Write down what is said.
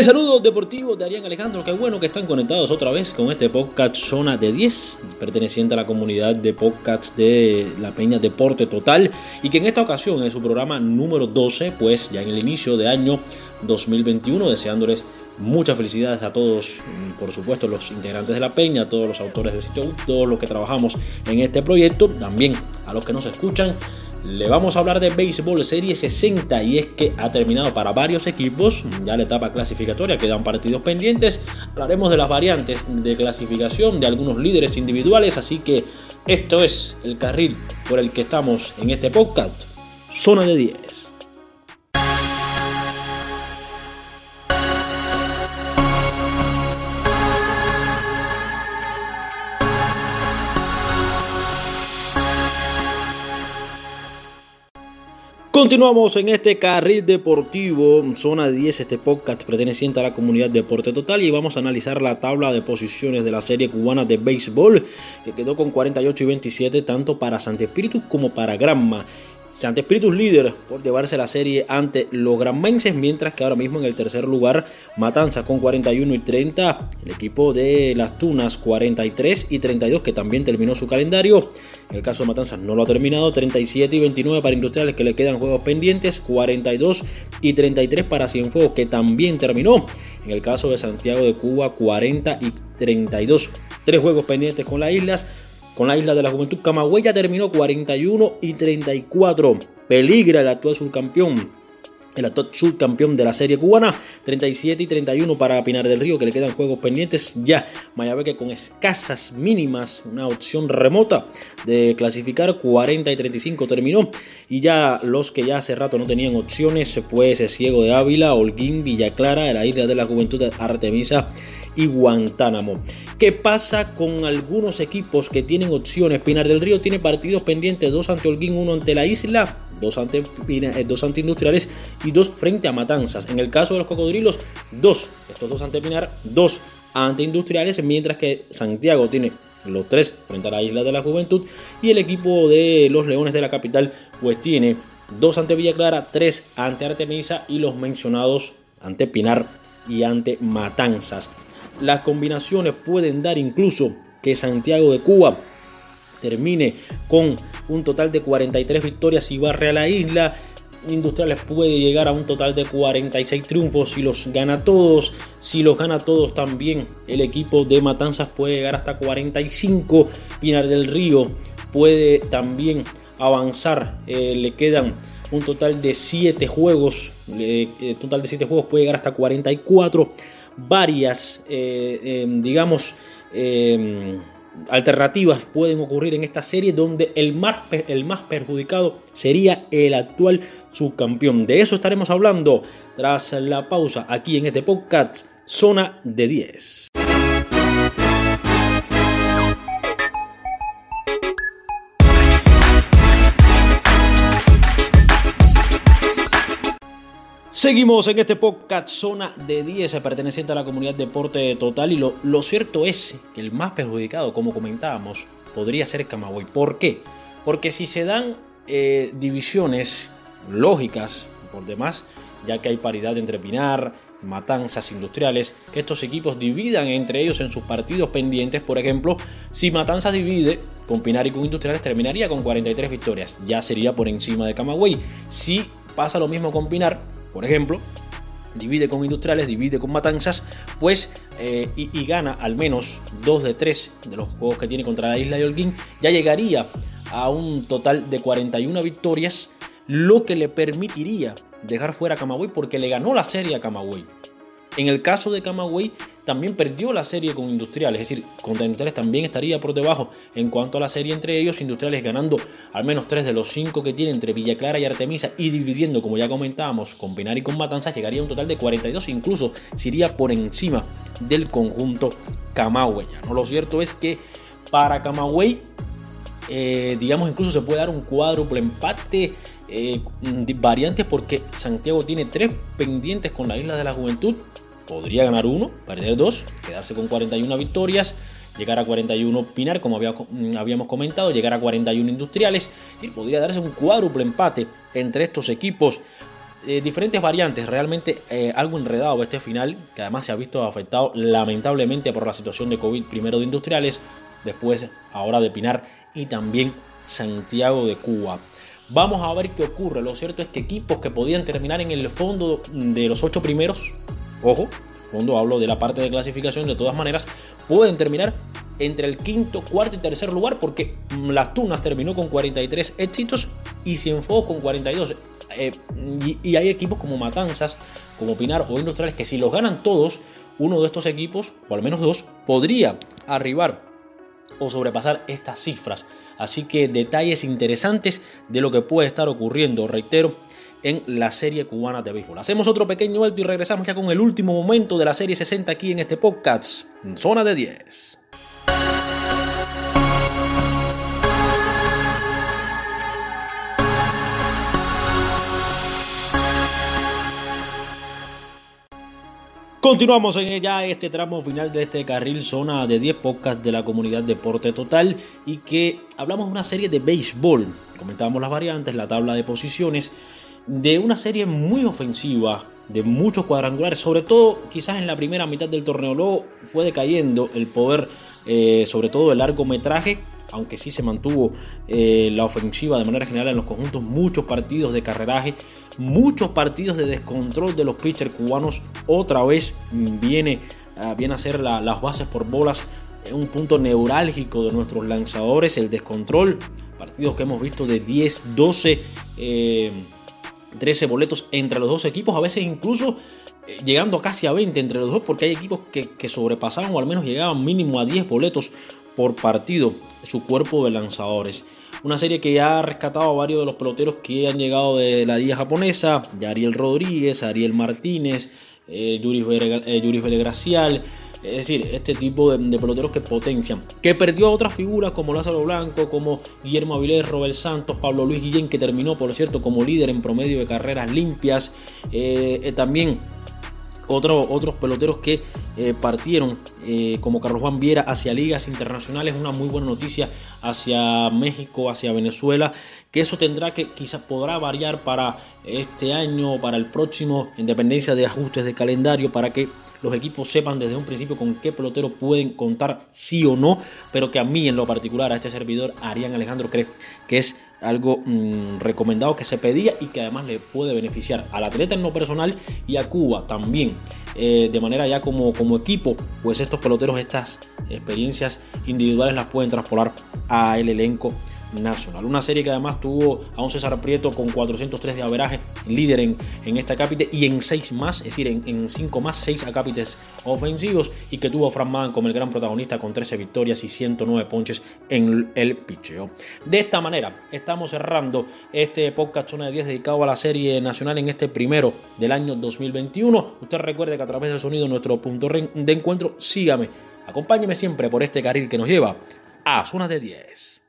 El saludo deportivo de Arián Alejandro, qué bueno que están conectados otra vez con este podcast Zona de 10, perteneciente a la comunidad de podcasts de La Peña Deporte Total, y que en esta ocasión en su programa número 12, pues ya en el inicio de año 2021, deseándoles muchas felicidades a todos, por supuesto los integrantes de La Peña, a todos los autores del sitio, todos los que trabajamos en este proyecto, también a los que nos escuchan le vamos a hablar de béisbol serie 60 y es que ha terminado para varios equipos ya la etapa clasificatoria, quedan partidos pendientes. Hablaremos de las variantes de clasificación de algunos líderes individuales, así que esto es el carril por el que estamos en este podcast, Zona de 10. Continuamos en este carril deportivo, zona 10, este podcast perteneciente a la comunidad Deporte Total y vamos a analizar la tabla de posiciones de la serie cubana de béisbol que quedó con 48 y 27 tanto para Santi Espíritu como para Granma. Santi Espíritus líder por llevarse la serie ante los granmenses, mientras que ahora mismo en el tercer lugar Matanza con 41 y 30, el equipo de las Tunas 43 y 32 que también terminó su calendario. En el caso de Matanzas no lo ha terminado, 37 y 29 para Industriales que le quedan juegos pendientes, 42 y 33 para Cienfuegos que también terminó. En el caso de Santiago de Cuba 40 y 32, tres juegos pendientes con las islas. Con la isla de la Juventud, Camagüey terminó 41 y 34. Peligra el actual subcampeón el actual subcampeón de la serie cubana, 37 y 31 para Pinar del Río, que le quedan juegos pendientes. Ya que con escasas mínimas, una opción remota de clasificar, 40 y 35 terminó. Y ya los que ya hace rato no tenían opciones, pues Ciego de Ávila, Holguín, Villa Clara, la isla de la Juventud Artemisa y Guantánamo. ¿Qué pasa con algunos equipos que tienen opciones? Pinar del Río tiene partidos pendientes, dos ante Holguín, uno ante la isla, dos ante, eh, dos ante Industriales y dos frente a Matanzas. En el caso de los Cocodrilos, dos, estos dos ante Pinar, dos ante Industriales, mientras que Santiago tiene los tres frente a la Isla de la Juventud y el equipo de los Leones de la capital pues tiene dos ante Villa Clara, tres ante Artemisa y los mencionados ante Pinar y ante Matanzas. Las combinaciones pueden dar incluso que Santiago de Cuba termine con un total de 43 victorias y barre a la isla. Industriales puede llegar a un total de 46 triunfos si los gana todos. Si los gana todos también el equipo de Matanzas puede llegar hasta 45. Pinar del Río puede también avanzar. Eh, le quedan un total de 7 juegos. Eh, total de 7 juegos puede llegar hasta 44 varias, eh, em, digamos, em, alternativas pueden ocurrir en esta serie donde el más, el más perjudicado sería el actual subcampeón. De eso estaremos hablando tras la pausa aquí en este podcast Zona de 10. Seguimos en este podcast Zona de 10 perteneciente a la comunidad Deporte Total y lo, lo cierto es que el más perjudicado, como comentábamos, podría ser Camagüey. ¿Por qué? Porque si se dan eh, divisiones lógicas por demás, ya que hay paridad entre Pinar, Matanzas Industriales, que estos equipos dividan entre ellos en sus partidos pendientes. Por ejemplo, si Matanzas divide con Pinar y con Industriales, terminaría con 43 victorias. Ya sería por encima de Camagüey. Si pasa lo mismo con Pinar, por ejemplo, divide con Industriales, divide con Matanzas, pues eh, y, gana al menos dos de tres de los juegos que tiene contra la isla de Holguín, ya llegaría a un total de 41 victorias, lo que le permitiría dejar fuera a Camagüey porque le ganó la serie a Camagüey. En el caso de Camagüey, también perdió la serie con Industriales, es decir, contra Industriales también estaría por debajo en cuanto a la serie entre ellos, Industriales ganando al menos tres de los cinco que tiene entre Villa Clara y Artemisa y dividiendo, como ya comentábamos, con Pinar y con Matanzas, llegaría a un total de 42, incluso se iría por encima del conjunto Camagüey. ¿no? Lo cierto es que para Camagüey, eh, digamos, incluso se puede dar un cuádruple empate. Eh, variantes porque Santiago tiene tres pendientes con la Isla de la Juventud podría ganar uno, perder dos, quedarse con 41 victorias, llegar a 41 Pinar, como mm, habíamos comentado, llegar a 41 Industriales, y podría darse un cuádruple empate entre estos equipos. eh, diferentes variantes, realmente eh, algo enredado este final, que además se ha visto afectado lamentablemente por la situación de COVID, primero de Industriales, después ahora de Pinar y también Santiago de Cuba. Vamos a ver qué ocurre. Lo cierto es que equipos que podían terminar en el fondo de los ocho primeros, ojo, cuando hablo de la parte de clasificación, de todas maneras, pueden terminar entre el quinto, cuarto y tercer lugar, porque las Tunas terminó con 43 éxitos y Cienfuegos con 42. Eh, y, hay equipos como Matanzas, como Pinar o Industriales que si los ganan todos, uno de estos equipos, o al menos dos, podría arribar o sobrepasar estas cifras. Así que detalles interesantes de lo que puede estar ocurriendo, reitero, en la serie cubana de béisbol. Hacemos otro pequeño alto y regresamos ya con el último momento de la serie 60 aquí en este podcast, Zona de 10. Continuamos en ya este tramo final de este carril zona de 10 podcasts de la comunidad Deporte Total y que hablamos de una serie de béisbol. Comentábamos las variantes, la tabla de posiciones, de una serie muy ofensiva, de muchos cuadrangulares, sobre todo quizás en la primera mitad del torneo. Luego fue decayendo el poder, eh, sobre todo el largometraje, aunque sí se mantuvo eh, la ofensiva de manera general en los conjuntos, muchos partidos de carreraje muchos partidos de descontrol de los pitchers cubanos. Otra vez viene, ah, viene a ser las bases por bolas un punto neurálgico de nuestros lanzadores, el descontrol. Partidos que hemos visto de 10, 12, 13 boletos entre los dos equipos, a veces incluso eh, llegando casi a 20 entre los dos, porque hay equipos que, que sobrepasaban o al menos llegaban mínimo a 10 boletos por partido su cuerpo de lanzadores. Una serie que ya ha rescatado a varios de los peloteros que han llegado de la liga japonesa, Ariel Rodríguez, Ariel Martínez, eh, Yuris, Es decir, este tipo de, peloteros que potencian. Que perdió a otras figuras como Lázaro Blanco, como Guillermo Avilés, Robert Santos, Pablo Luis Guillén, que terminó, por cierto, como líder en promedio de carreras limpias. Eh, también otros peloteros que eh, partieron, eh, como Carlos Juan Viera, hacia ligas internacionales. Una muy buena noticia hacia México, hacia Venezuela, que eso tendrá que quizás podrá variar para este año, para el próximo, en dependencia de ajustes de calendario, para que los equipos sepan desde un principio con qué pelotero pueden contar sí o no, pero que a mí en lo particular, a este servidor, Arián Alejandro cree que es algo mm, recomendado que se pedía y que además le puede beneficiar al atleta en lo personal y a Cuba también. Eh, de manera ya como, como equipo, pues estos peloteros, estas experiencias individuales las pueden transportar al elenco nacional. Una serie que además tuvo a un César Prieto con 403 de averaje, líder en, en esta cápite y en 6 más, es decir, en 5 más, 6 acápites ofensivos y que tuvo a Fran Mann como el gran protagonista con 13 victorias y 109 ponches en el picheo. De esta manera estamos cerrando este podcast zona de 10 dedicado a la serie nacional en este primero del año 2021. Usted recuerde que a través del sonido nuestro punto de encuentro, sígame, acompáñeme siempre por este carril que nos lleva a zona de 10.